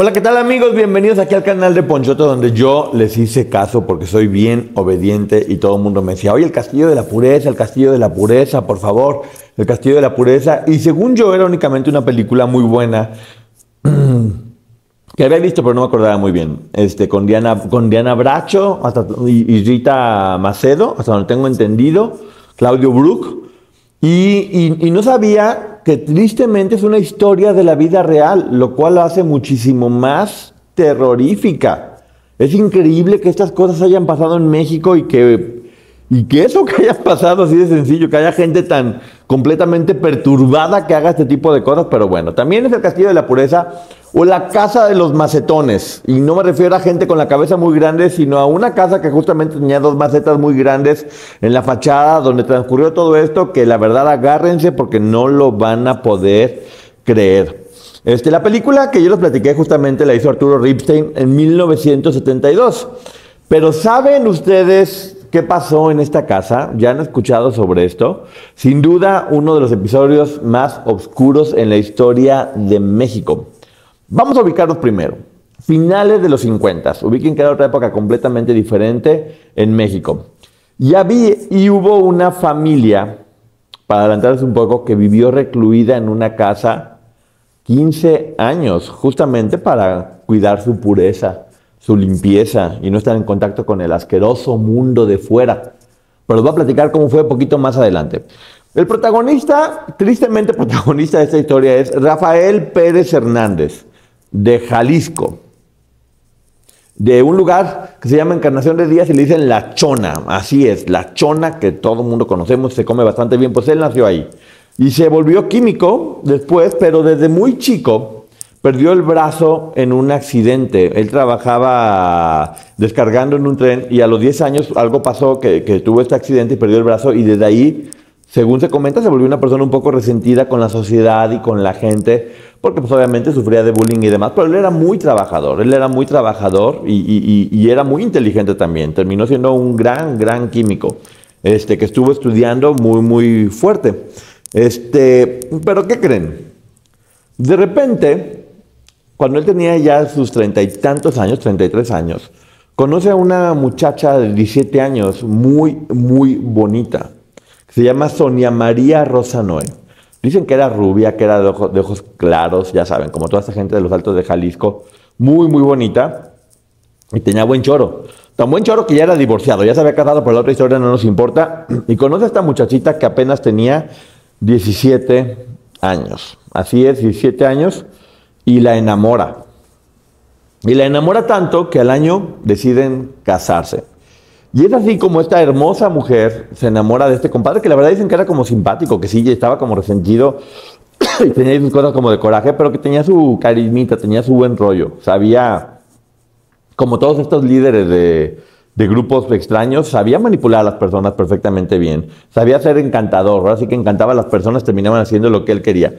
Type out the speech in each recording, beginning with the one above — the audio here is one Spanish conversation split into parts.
Hola, ¿qué tal amigos? Bienvenidos aquí al canal de Ponchoto donde yo les hice caso porque soy bien obediente y todo el mundo me decía, oye, el castillo de la pureza, el castillo de la pureza, por favor, el castillo de la pureza. Y según yo era únicamente una película muy buena que había visto pero no me acordaba muy bien, este, con, Diana, con Diana Bracho hasta, y, Rita Macedo, hasta donde tengo entendido, Claudio Brook. Y, no sabía que tristemente es una historia de la vida real, lo cual lo hace muchísimo más terrorífica. Es increíble que estas cosas hayan pasado en México y que, y que eso que haya pasado así de sencillo, que haya gente tan completamente perturbada que haga este tipo de cosas, pero bueno, también es el Castillo de la Pureza o la casa de los macetones. Y no me refiero a gente con la cabeza muy grande, sino a una casa que justamente tenía dos macetas muy grandes en la fachada donde transcurrió todo esto, que la verdad agárrense porque no lo van a poder creer. Este, la película que yo les platiqué justamente la hizo Arturo Ripstein en 1972. Pero ¿saben ustedes qué pasó en esta casa? ¿Ya han escuchado sobre esto? Sin duda, uno de los episodios más oscuros en la historia de México. Vamos a ubicarnos primero. Finales de los 50. Ubiquen que era otra época completamente diferente en México. Y, había, y hubo una familia, para adelantarles un poco, que vivió recluida en una casa 15 años, justamente para cuidar su pureza, su limpieza y no estar en contacto con el asqueroso mundo de fuera. Pero les voy a platicar cómo fue un poquito más adelante. El protagonista, tristemente protagonista de esta historia, es Rafael Pérez Hernández de Jalisco, de un lugar que se llama Encarnación de Díaz y le dicen La Chona, así es, La Chona que todo el mundo conocemos, se come bastante bien, pues él nació ahí. Y se volvió químico después, pero desde muy chico perdió el brazo en un accidente. Él trabajaba descargando en un tren y a los 10 años algo pasó que, que tuvo este accidente y perdió el brazo y desde ahí según se comenta, se volvió una persona un poco resentida con la sociedad y con la gente, porque pues obviamente sufría de bullying y demás, pero él era muy trabajador, él era muy trabajador y, era muy inteligente también, terminó siendo un gran, gran químico, este, que estuvo estudiando muy, muy fuerte. Este, pero ¿qué creen? De repente, cuando él tenía ya sus treinta y tantos años, 33 años, conoce a una muchacha de 17 años muy, muy bonita se llama Sonia María Rosa Noé. Dicen que era rubia, que era de, ojos claros, ya saben, como toda esta gente de los altos de Jalisco, muy, muy bonita, y tenía buen choro. Tan buen choro que ya era divorciado, ya se había casado, pero la otra historia no nos importa. Y conoce a esta muchachita que apenas tenía 17 años. Así es, 17 años, y la enamora. Y la enamora tanto que al año deciden casarse. Y es así como esta hermosa mujer se enamora de este compadre, que la verdad dicen que era como simpático, que sí, estaba como resentido y tenía sus cosas como de coraje, pero que tenía su carismita, tenía su buen rollo. Sabía, como todos estos líderes de, de grupos extraños, sabía manipular a las personas perfectamente bien. Sabía ser encantador, así que encantaba a las personas, terminaban haciendo lo que él quería.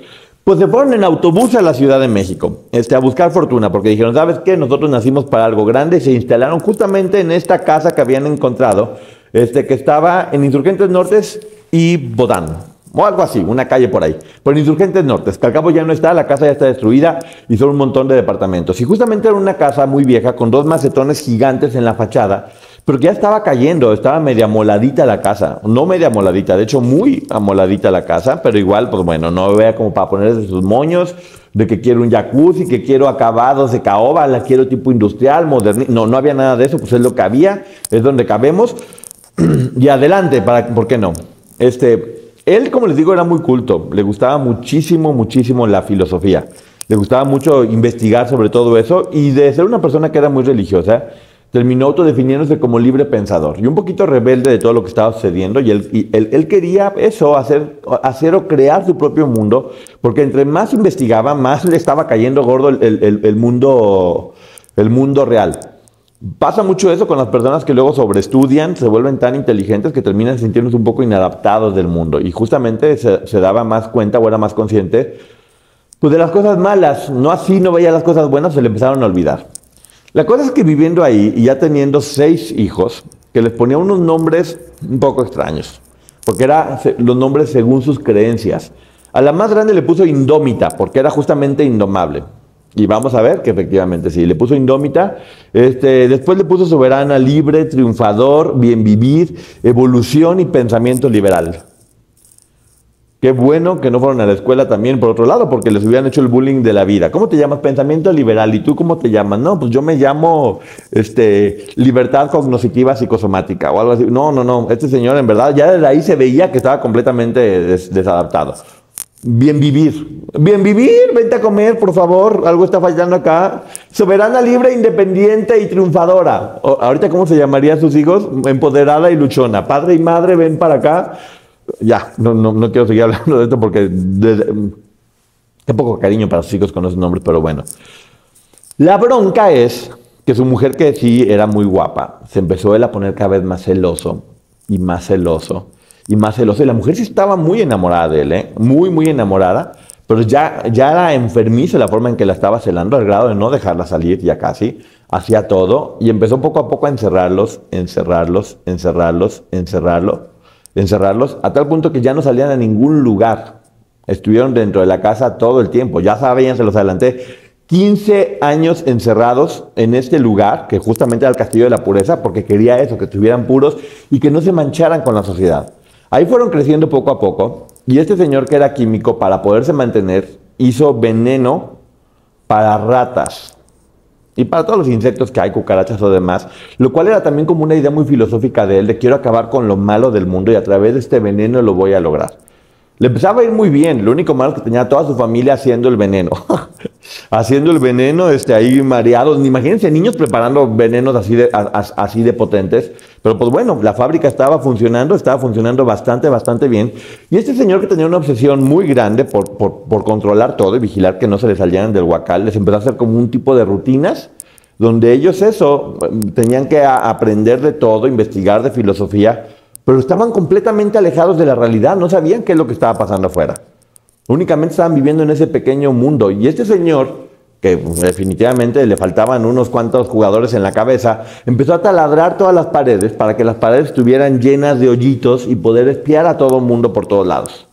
Pues se fueron en autobús a la Ciudad de México, este, a buscar fortuna, porque dijeron, ¿sabes qué? Nosotros nacimos para algo grande y se instalaron justamente en esta casa que habían encontrado, este, que estaba en Insurgentes Nortes y Bodán, o algo así, una calle por ahí. En Insurgentes Nortes, que al cabo ya no está, la casa ya está destruida y son un montón de departamentos. Y justamente era una casa muy vieja con dos macetones gigantes en la fachada, pero que ya estaba cayendo, estaba media moladita la casa, no media moladita, de hecho muy amoladita la casa, pero igual, pues bueno, no vea como para ponerse sus moños, de que quiero un jacuzzi, que quiero acabados de caoba, la quiero tipo industrial, moderno, no, no había nada de eso, pues es lo que había, es donde cabemos, y adelante, para, ¿por qué no? Este, él, como les digo, era muy culto, le gustaba muchísimo, muchísimo la filosofía, le gustaba mucho investigar sobre todo eso, y de ser una persona que era muy religiosa, terminó autodefiniéndose como libre pensador y un poquito rebelde de todo lo que estaba sucediendo. Y él, quería eso, hacer, hacer, o crear su propio mundo, porque entre más investigaba, más le estaba cayendo gordo el, el mundo, el mundo real. Pasa mucho eso con las personas que luego sobreestudian, se vuelven tan inteligentes que terminan sintiéndose un poco inadaptados del mundo. Y justamente se, se daba más cuenta o era más consciente pues de las cosas malas. No así no veía las cosas buenas, se le empezaron a olvidar. La cosa es que viviendo ahí y ya teniendo seis hijos, que les ponía unos nombres un poco extraños, porque eran los nombres según sus creencias. A la más grande le puso Indómita, porque era justamente indomable. Y vamos a ver que efectivamente sí, le puso Indómita. Este, después le puso Soberana, Libre, Triunfador, Bien Vivir, Evolución y Pensamiento Liberal. Qué bueno que no fueron a la escuela también, por otro lado, porque les hubieran hecho el bullying de la vida. ¿Cómo te llamas? Pensamiento liberal. ¿Y tú cómo te llamas? No, pues yo me llamo este, libertad cognoscitiva psicosomática o algo así. No, no, no. Este señor, en verdad, ya desde ahí se veía que estaba completamente desadaptado. Bien vivir. Bien vivir, vente a comer, por favor. Algo está fallando acá. Soberana, libre, independiente y triunfadora. ahorita, ¿cómo se llamaría a sus hijos? Empoderada y luchona. Padre y madre, ven para acá ya, no, no, no, quiero seguir hablando de esto porque qué poco cariño para sus hijos con esos nombres, pero bueno. La bronca es que su mujer, que sí era muy guapa, se empezó él a poner cada vez más celoso y más celoso y más celoso. Y la mujer sí estaba muy enamorada de él, ¿eh? muy, muy enamorada, pero ya, ya era enfermiza la forma en que la estaba celando, al grado de no dejarla salir ya casi. Hacía todo y empezó poco a poco a encerrarlos, encerrarlos, encerrarlos, encerrarlos encerrarlos, a tal punto que ya no salían a ningún lugar. Estuvieron dentro de la casa todo el tiempo. Ya sabían, se los adelanté, 15 años encerrados en este lugar, que justamente era el Castillo de la Pureza, porque quería eso, que estuvieran puros y que no se mancharan con la sociedad. Ahí fueron creciendo poco a poco, y este señor que era químico, para poderse mantener, hizo veneno para ratas y para todos los insectos que hay, cucarachas o demás, lo cual era también como una idea muy filosófica de él, de quiero acabar con lo malo del mundo y a través de este veneno lo voy a lograr. Le empezaba a ir muy bien, lo único malo es que tenía toda su familia haciendo el veneno. haciendo el veneno, este, ahí mareados. Imagínense niños preparando venenos así de, así de potentes. Pero pues bueno, la fábrica estaba funcionando, estaba funcionando bastante, bastante bien. Y este señor que tenía una obsesión muy grande por, por, controlar todo y vigilar que no se les salieran del huacal, les empezó a hacer como un tipo de rutinas donde ellos eso, tenían que aprender de todo, investigar de filosofía, pero estaban completamente alejados de la realidad, no sabían qué es lo que estaba pasando afuera. Únicamente estaban viviendo en ese pequeño mundo. Y este señor, que definitivamente le faltaban unos cuantos jugadores en la cabeza, empezó a taladrar todas las paredes para que las paredes estuvieran llenas de hoyitos y poder espiar a todo el mundo por todos lados.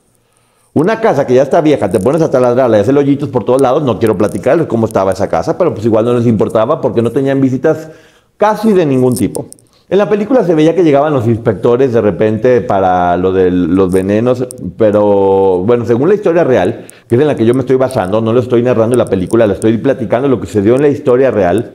Una casa que ya está vieja, te pones a taladrarla y hacer hoyitos por todos lados, no quiero platicarles cómo estaba esa casa, pero pues igual no les importaba porque no tenían visitas casi de ningún tipo. En la película se veía que llegaban los inspectores de repente para lo de los venenos, pero bueno, según la historia real, que es en la que yo me estoy basando, no lo estoy narrando la película, la estoy platicando lo que se dio en la historia real,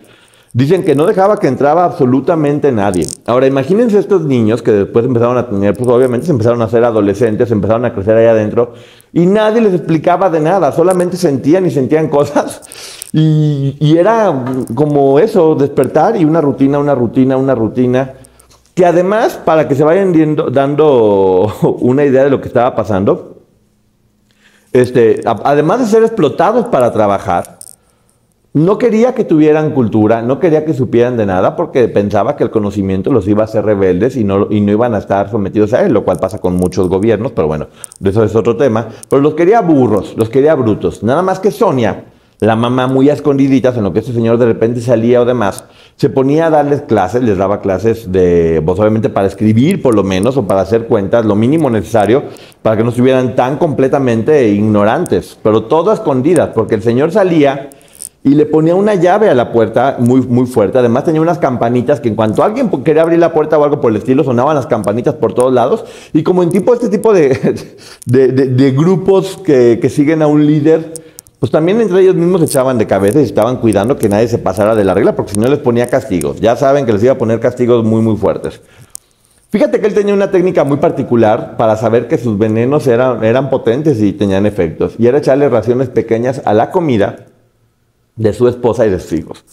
dicen que no dejaba que entraba absolutamente nadie. Ahora, imagínense estos niños que después empezaron a tener, pues obviamente se empezaron a ser adolescentes, empezaron a crecer ahí adentro, y nadie les explicaba de nada, solamente sentían y sentían cosas. Y, era como eso, despertar y una rutina, una rutina, una rutina. Que además, para que se vayan dando una idea de lo que estaba pasando, este, además de ser explotados para trabajar, no quería que tuvieran cultura, no quería que supieran de nada porque pensaba que el conocimiento los iba a hacer rebeldes y no, y no iban a estar sometidos a él, lo cual pasa con muchos gobiernos, pero bueno, eso es otro tema. Pero los quería burros, los quería brutos. Nada más que Sonia, la mamá muy a escondiditas, en lo que este señor de repente salía o demás, se ponía a darles clases, les daba clases de, pues obviamente para escribir por lo menos, o para hacer cuentas, lo mínimo necesario, para que no estuvieran tan completamente ignorantes, pero todo a escondidas, porque el señor salía y le ponía una llave a la puerta muy, muy fuerte. Además tenía unas campanitas que en cuanto alguien quería abrir la puerta o algo por el estilo, sonaban las campanitas por todos lados. Y como en tipo este tipo de, de, grupos que, que, siguen a un líder, pues también entre ellos mismos se echaban de cabeza y estaban cuidando que nadie se pasara de la regla, porque si no les ponía castigos. Ya saben que les iba a poner castigos muy, muy fuertes. Fíjate que él tenía una técnica muy particular para saber que sus venenos eran, eran potentes y tenían efectos. Y era echarle raciones pequeñas a la comida de su esposa y de sus hijos,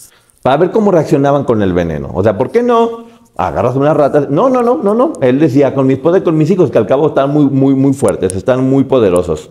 para ver cómo reaccionaban con el veneno. O sea, ¿por qué no agarras una rata? No, no, no, no, no. Él decía, con mi esposa y con mis hijos, que al cabo están muy, muy, muy fuertes, están muy poderosos.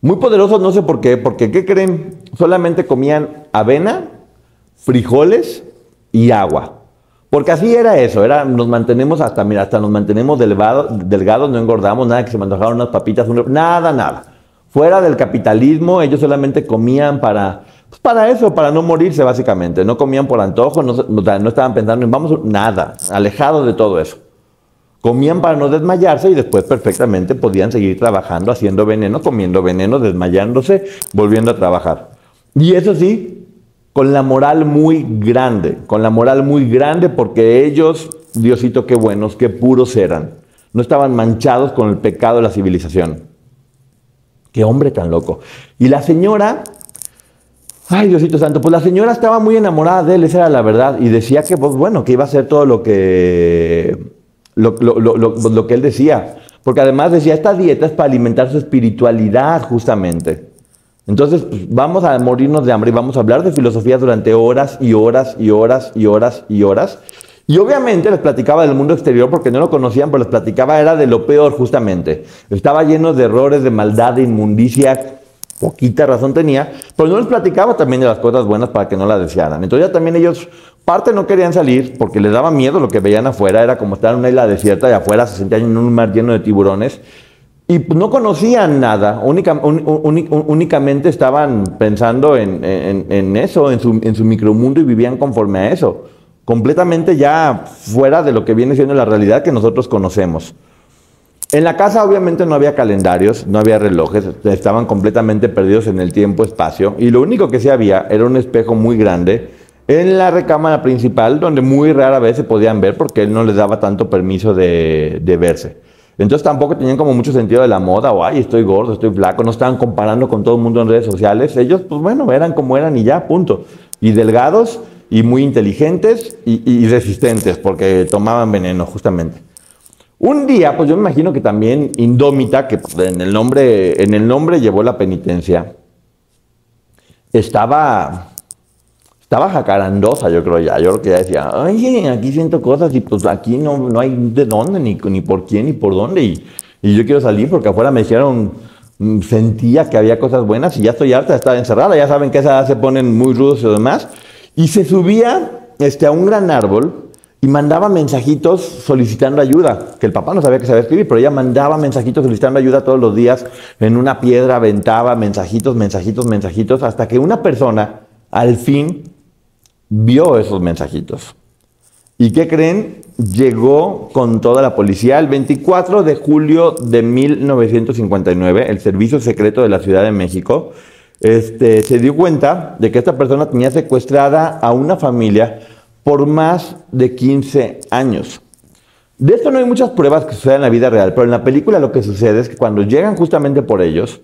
Muy poderosos, no sé por qué, porque ¿qué creen? Solamente comían avena, frijoles y agua. Porque así era eso, era, nos mantenemos hasta, mira, hasta nos mantenemos delgados, no engordamos, nada que se me unas papitas, nada, nada. Fuera del capitalismo, ellos solamente comían para, pues para eso, para no morirse básicamente. No comían por antojo, no, no estaban pensando en vamos, nada, alejados de todo eso. Comían para no desmayarse y después perfectamente podían seguir trabajando, haciendo veneno, comiendo veneno, desmayándose, volviendo a trabajar. Y eso sí, con la moral muy grande, con la moral muy grande porque ellos, Diosito, qué buenos, qué puros eran. No estaban manchados con el pecado de la civilización. Qué hombre tan loco. Y la señora, ay Diosito Santo, pues la señora estaba muy enamorada de él, esa era la verdad, y decía que, pues bueno, que iba a hacer todo lo que lo, lo, que él decía. Porque además decía, esta dieta es para alimentar su espiritualidad justamente. Entonces, pues, vamos a morirnos de hambre y vamos a hablar de filosofía durante horas y horas y horas y horas y horas. Y obviamente les platicaba del mundo exterior porque no lo conocían, pero les platicaba era de lo peor justamente. Estaba lleno de errores, de maldad, de inmundicia, poquita razón tenía, pero no les platicaba también de las cosas buenas para que no las desearan. Entonces ya también ellos, parte no querían salir porque les daba miedo lo que veían afuera, era como estar en una isla desierta y afuera se sentían en un mar lleno de tiburones. Y no conocían nada, únicamente estaban pensando en, eso, en su, en su micromundo y vivían conforme a eso, completamente ya fuera de lo que viene siendo la realidad que nosotros conocemos. En la casa obviamente no había calendarios, no había relojes, estaban completamente perdidos en el tiempo, espacio, y lo único que sí había era un espejo muy grande en la recámara principal, donde muy rara vez se podían ver porque él no les daba tanto permiso de, verse. Entonces tampoco tenían como mucho sentido de la moda, o ay, estoy gordo, estoy flaco, no estaban comparando con todo el mundo en redes sociales. Ellos, pues bueno, eran como eran y ya, punto. Y delgados y muy inteligentes y resistentes porque tomaban veneno, justamente. Un día, pues yo me imagino que también Indómita, que en el nombre, en el nombre llevó la penitencia, estaba, estaba jacarandosa, yo creo ya. Yo creo que ya decía, ay, aquí siento cosas y pues aquí no, no hay de dónde, ni, ni por quién, ni por dónde. Y, y yo quiero salir porque afuera me dijeron, mm, sentía que había cosas buenas y ya estoy harta de estar encerrada. Ya saben que esas se ponen muy rudos y demás. Y se subía este, a un gran árbol y mandaba mensajitos solicitando ayuda, que el papá no sabía que sabía escribir, pero ella mandaba mensajitos solicitando ayuda todos los días, en una piedra aventaba mensajitos, mensajitos, mensajitos, hasta que una persona al fin vio esos mensajitos. ¿Y qué creen? Llegó con toda la policía el 24 de julio de 1959, el Servicio Secreto de la Ciudad de México, este, se dio cuenta de que esta persona tenía secuestrada a una familia por más de 15 años. De esto no hay muchas pruebas que sucedan en la vida real, pero en la película lo que sucede es que cuando llegan justamente por ellos,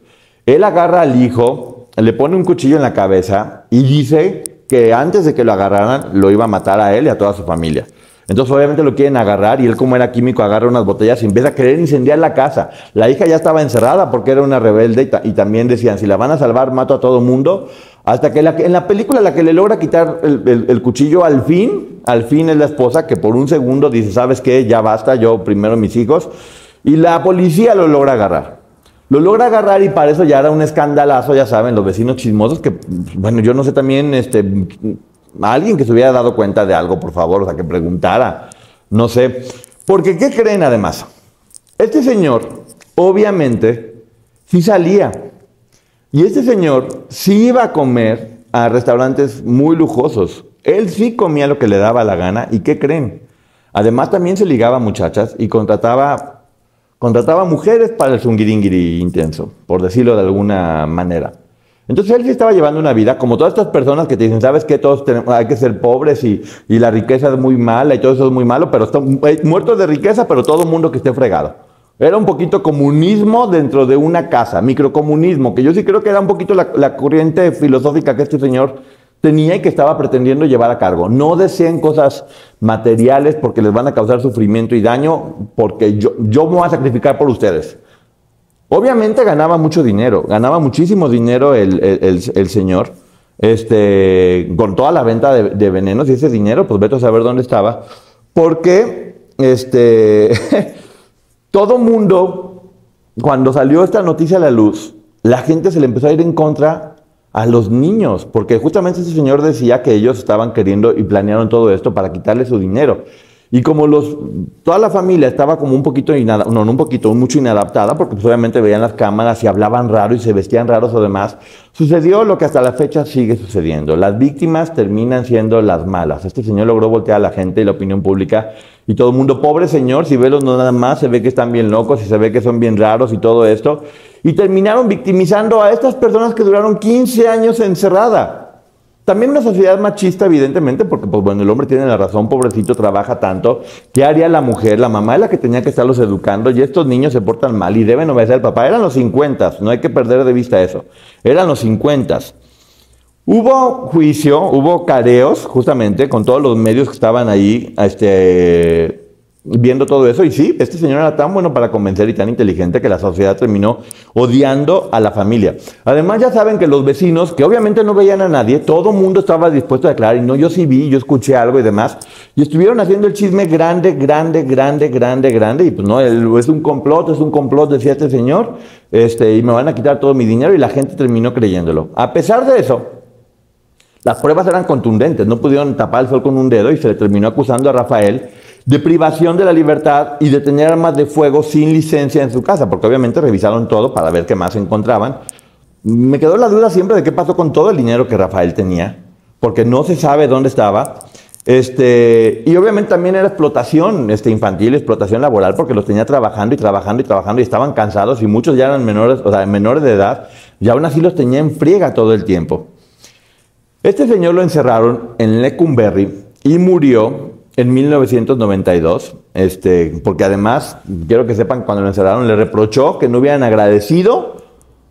él agarra al hijo, le pone un cuchillo en la cabeza y dice que antes de que lo agarraran lo iba a matar a él y a toda su familia. Entonces obviamente lo quieren agarrar y él como era químico agarra unas botellas y empieza a querer incendiar la casa. La hija ya estaba encerrada porque era una rebelde y, también decían, si la van a salvar, mato a todo mundo. Hasta que en la película la que le logra quitar el, cuchillo al fin, al fin es la esposa que por un segundo dice, ¿sabes qué? Ya basta, yo primero mis hijos. Y la policía lo logra agarrar. Lo logra agarrar y para eso ya era un escandalazo, ya saben, los vecinos chismosos que, bueno, yo no sé también, este, alguien que se hubiera dado cuenta de algo, por favor, o sea, que preguntara, no sé. Porque, ¿qué creen además? Este señor, obviamente, sí salía. Y este señor sí iba a comer a restaurantes muy lujosos. Él sí comía lo que le daba la gana. ¿Y qué creen? Además, también se ligaba a muchachas y contrataba contrataba mujeres para el zungiringiri intenso, por decirlo de alguna manera. Entonces él sí estaba llevando una vida, como todas estas personas que te dicen, ¿sabes qué? Todos tenemos, hay que ser pobres y, la riqueza es muy mala y todo eso es muy malo, pero están muertos de riqueza, pero todo mundo que esté fregado. Era un poquito comunismo dentro de una casa, microcomunismo, que yo sí creo que era un poquito la, la corriente filosófica que este señor tenía y que estaba pretendiendo llevar a cargo. No deseen cosas materiales porque les van a causar sufrimiento y daño, porque yo, yo me voy a sacrificar por ustedes. Obviamente ganaba mucho dinero, ganaba muchísimo dinero el, señor, este, con toda la venta de, venenos y ese dinero, pues vete a saber dónde estaba, porque este, todo mundo, cuando salió esta noticia a la luz, la gente se le empezó a ir en contra a los niños, porque justamente ese señor decía que ellos estaban queriendo y planearon todo esto para quitarle su dinero. Y como los, toda la familia estaba como un poquito, inada, no, no un poquito, mucho inadaptada, porque pues obviamente veían las cámaras y hablaban raro y se vestían raros o demás, sucedió lo que hasta la fecha sigue sucediendo. Las víctimas terminan siendo las malas. Este señor logró voltear a la gente y la opinión pública y todo el mundo, pobre señor, si ve los no nada más, se ve que están bien locos y se ve que son bien raros y todo esto y terminaron victimizando a estas personas que duraron 15 años encerrada. También una sociedad machista, evidentemente, porque pues bueno, el hombre tiene la razón, pobrecito, trabaja tanto. ¿Qué haría la mujer? La mamá es la que tenía que estarlos educando y estos niños se portan mal y deben obedecer al papá. Eran los 50, no hay que perder de vista eso. Eran los 50. Hubo juicio, hubo careos, justamente, con todos los medios que estaban ahí, este, viendo todo eso. Y sí, este señor era tan bueno para convencer y tan inteligente que la sociedad terminó odiando a la familia. Además, ya saben que los vecinos, que obviamente no veían a nadie, todo mundo estaba dispuesto a declarar. Y no, yo sí vi, yo escuché algo y demás. Y estuvieron haciendo el chisme grande, grande, grande, grande, grande. Y pues no, es un complot, es un complot, decía este señor. Este, y me van a quitar todo mi dinero. Y la gente terminó creyéndolo. A pesar de eso, las pruebas eran contundentes, no pudieron tapar el sol con un dedo y se le terminó acusando a Rafael de privación de la libertad y de tener armas de fuego sin licencia en su casa, porque obviamente revisaron todo para ver qué más encontraban. Me quedó la duda siempre de qué pasó con todo el dinero que Rafael tenía, porque no se sabe dónde estaba. Este, y obviamente también era explotación este, infantil, explotación laboral, porque los tenía trabajando y trabajando y trabajando y estaban cansados y muchos ya eran menores, o sea, menores de edad, y aún así los tenía en friega todo el tiempo. Este señor lo encerraron en Lecumberri y murió en 1992, este, porque además, quiero que sepan, cuando lo encerraron, le reprochó que no hubieran agradecido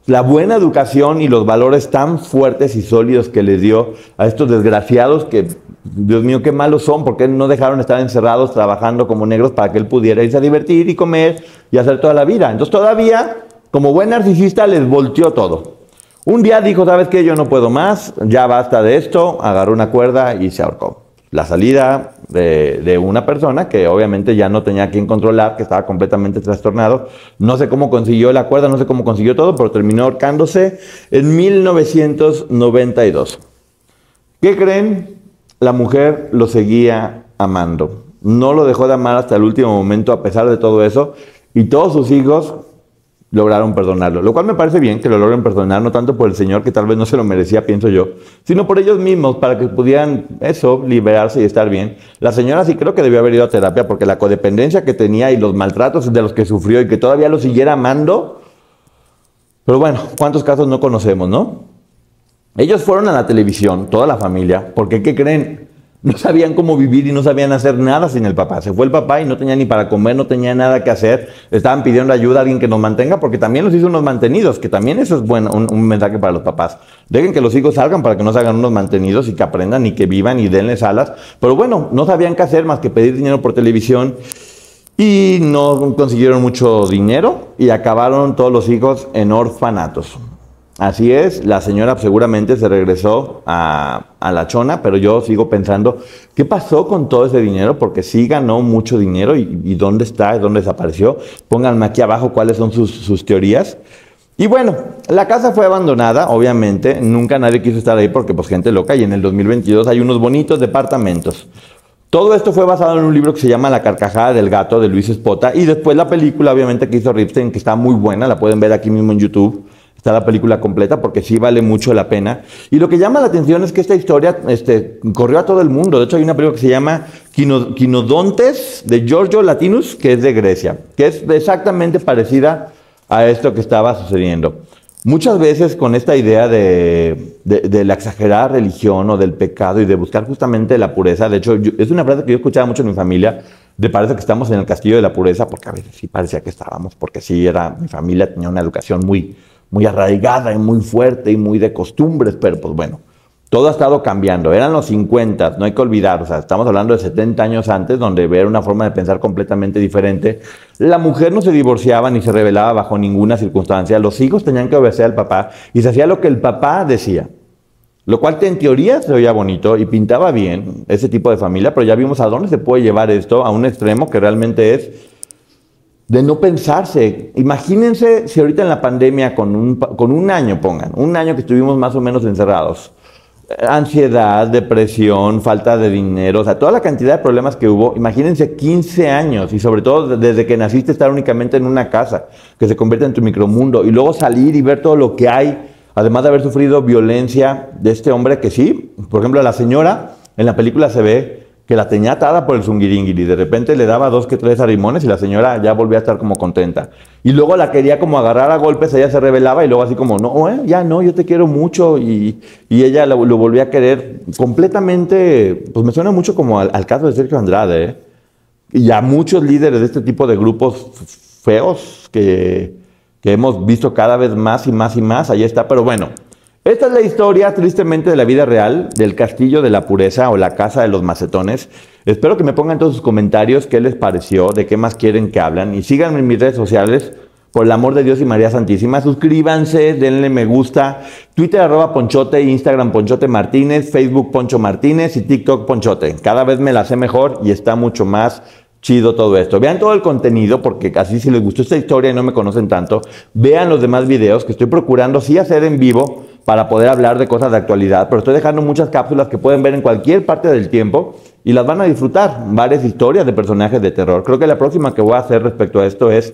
la buena educación y los valores tan fuertes y sólidos que les dio a estos desgraciados que, Dios mío, qué malos son, porque no dejaron estar encerrados trabajando como negros para que él pudiera irse a divertir y comer y hacer toda la vida. Entonces todavía, como buen narcisista, les volteó todo. Un día dijo, ¿sabes qué? Yo no puedo más, ya basta de esto, agarró una cuerda y se ahorcó la salida de, una persona que obviamente ya no tenía quien controlar, que estaba completamente trastornado. No sé cómo consiguió la cuerda, no sé cómo consiguió todo, pero terminó ahorcándose en 1992. ¿Qué creen? La mujer lo seguía amando. No lo dejó de amar hasta el último momento a pesar de todo eso. Y todos sus hijos lograron perdonarlo. Lo cual me parece bien que lo logren perdonar, no tanto por el Señor, que tal vez no se lo merecía, pienso yo, sino por ellos mismos, para que pudieran eso, liberarse y estar bien. La señora sí creo que debió haber ido a terapia porque la codependencia que tenía y los maltratos de los que sufrió y que todavía lo siguiera amando. Pero bueno, ¿cuántos casos no conocemos, no? Ellos fueron a la televisión, toda la familia, porque ¿qué creen? No sabían cómo vivir y no sabían hacer nada sin el papá. Se fue el papá y no tenía ni para comer, no tenía nada que hacer. Estaban pidiendo ayuda a alguien que nos mantenga porque también los hizo unos mantenidos, que también eso es bueno, un, mensaje para los papás. Dejen que los hijos salgan para que no se hagan unos mantenidos y que aprendan y que vivan y denles alas. Pero bueno, no sabían qué hacer más que pedir dinero por televisión y no consiguieron mucho dinero y acabaron todos los hijos en orfanatos. Así es, la señora seguramente se regresó a, la chona, pero yo sigo pensando, ¿qué pasó con todo ese dinero? Porque sí ganó mucho dinero y, dónde está, dónde desapareció. Pónganme aquí abajo cuáles son sus, teorías. Y bueno, la casa fue abandonada, obviamente, nunca nadie quiso estar ahí porque pues gente loca y en el 2022 hay unos bonitos departamentos. Todo esto fue basado en un libro que se llama La carcajada del gato de Luis Espota y después la película obviamente que hizo Ripstein que está muy buena, la pueden ver aquí mismo en YouTube. Está la película completa porque sí vale mucho la pena. Y lo que llama la atención es que esta historia este, corrió a todo el mundo. De hecho, hay una película que se llama Quinodontes de Giorgio Latinus, que es de Grecia, que es exactamente parecida a esto que estaba sucediendo. Muchas veces con esta idea de, de, la exagerada religión o del pecado y de buscar justamente la pureza, de hecho, es una frase que yo escuchaba mucho en mi familia, de parece que estamos en el castillo de la pureza, porque a veces sí parecía que estábamos, porque sí era, mi familia tenía una educación muy, muy arraigada y muy fuerte y muy de costumbres, pero pues bueno, todo ha estado cambiando. Eran los 50, no hay que olvidar, o sea, estamos hablando de 70 años antes, donde era una forma de pensar completamente diferente. La mujer no se divorciaba ni se rebelaba bajo ninguna circunstancia. Los hijos tenían que obedecer al papá y se hacía lo que el papá decía. Lo cual en teoría se oía bonito y pintaba bien ese tipo de familia, pero ya vimos a dónde se puede llevar esto a un extremo que realmente es de no pensarse. Imagínense si ahorita en la pandemia, con un, con un año, pongan, un año que estuvimos más o menos encerrados, ansiedad, depresión, falta de dinero, o sea, toda la cantidad de problemas que hubo. Imagínense 15 años y sobre todo desde que naciste estar únicamente en una casa que se convierte en tu micromundo y luego salir y ver todo lo que hay, además de haber sufrido violencia de este hombre que sí, por ejemplo, la señora en la película se ve que la tenía atada por el zungiringiri. De repente le daba dos que tres arimones y la señora ya volvía a estar como contenta. Y luego la quería como agarrar a golpes, ella se rebelaba y luego así como, no, eh, ya no, yo te quiero mucho. Y, ella lo, volvía a querer completamente, pues me suena mucho como al, caso de Sergio Andrade. ¿eh? Y a muchos líderes de este tipo de grupos feos que, que hemos visto cada vez más y más y más, ahí está. Pero bueno, esta es la historia, tristemente, de la vida real, del castillo de la pureza o la casa de los macetones. Espero que me pongan todos sus comentarios qué les pareció, de qué más quieren que hablan. Y síganme en mis redes sociales, por el amor de Dios y María Santísima. Suscríbanse, denle me gusta. Twitter arroba Ponchote, Instagram Ponchote Martínez, Facebook Poncho Martínez y TikTok Ponchote. Cada vez me la sé mejor y está mucho más chido todo esto. Vean todo el contenido, porque así si les gustó esta historia y no me conocen tanto, vean los demás videos que estoy procurando sí hacer en vivo para poder hablar de cosas de actualidad, pero estoy dejando muchas cápsulas que pueden ver en cualquier parte del tiempo y las van a disfrutar. Varias historias de personajes de terror. Creo que la próxima que voy a hacer respecto a esto es,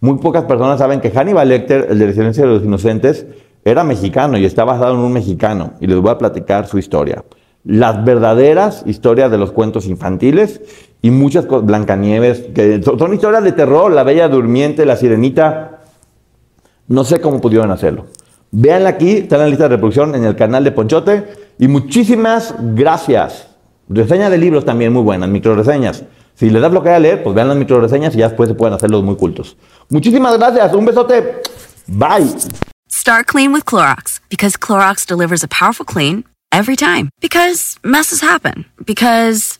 muy pocas personas saben que Hannibal Lecter, el de la Silencio de los Inocentes, era mexicano y está basado en un mexicano y les voy a platicar su historia. Las verdaderas historias de los cuentos infantiles y muchas cosas, Blancanieves, que son historias de terror, La Bella Durmiente, La Sirenita, no sé cómo pudieron hacerlo. Véanla aquí, está en la lista de reproducción en el canal de Ponchote. Y muchísimas gracias. Reseña de libros también muy buenas, micro reseñas. Si les da bloqueo a leer, pues vean las micro reseñas y ya después se pueden hacerlos muy cultos. Muchísimas gracias, un besote. Bye. Start clean with Clorox because Clorox delivers a powerful clean every time. Because messes happen. Because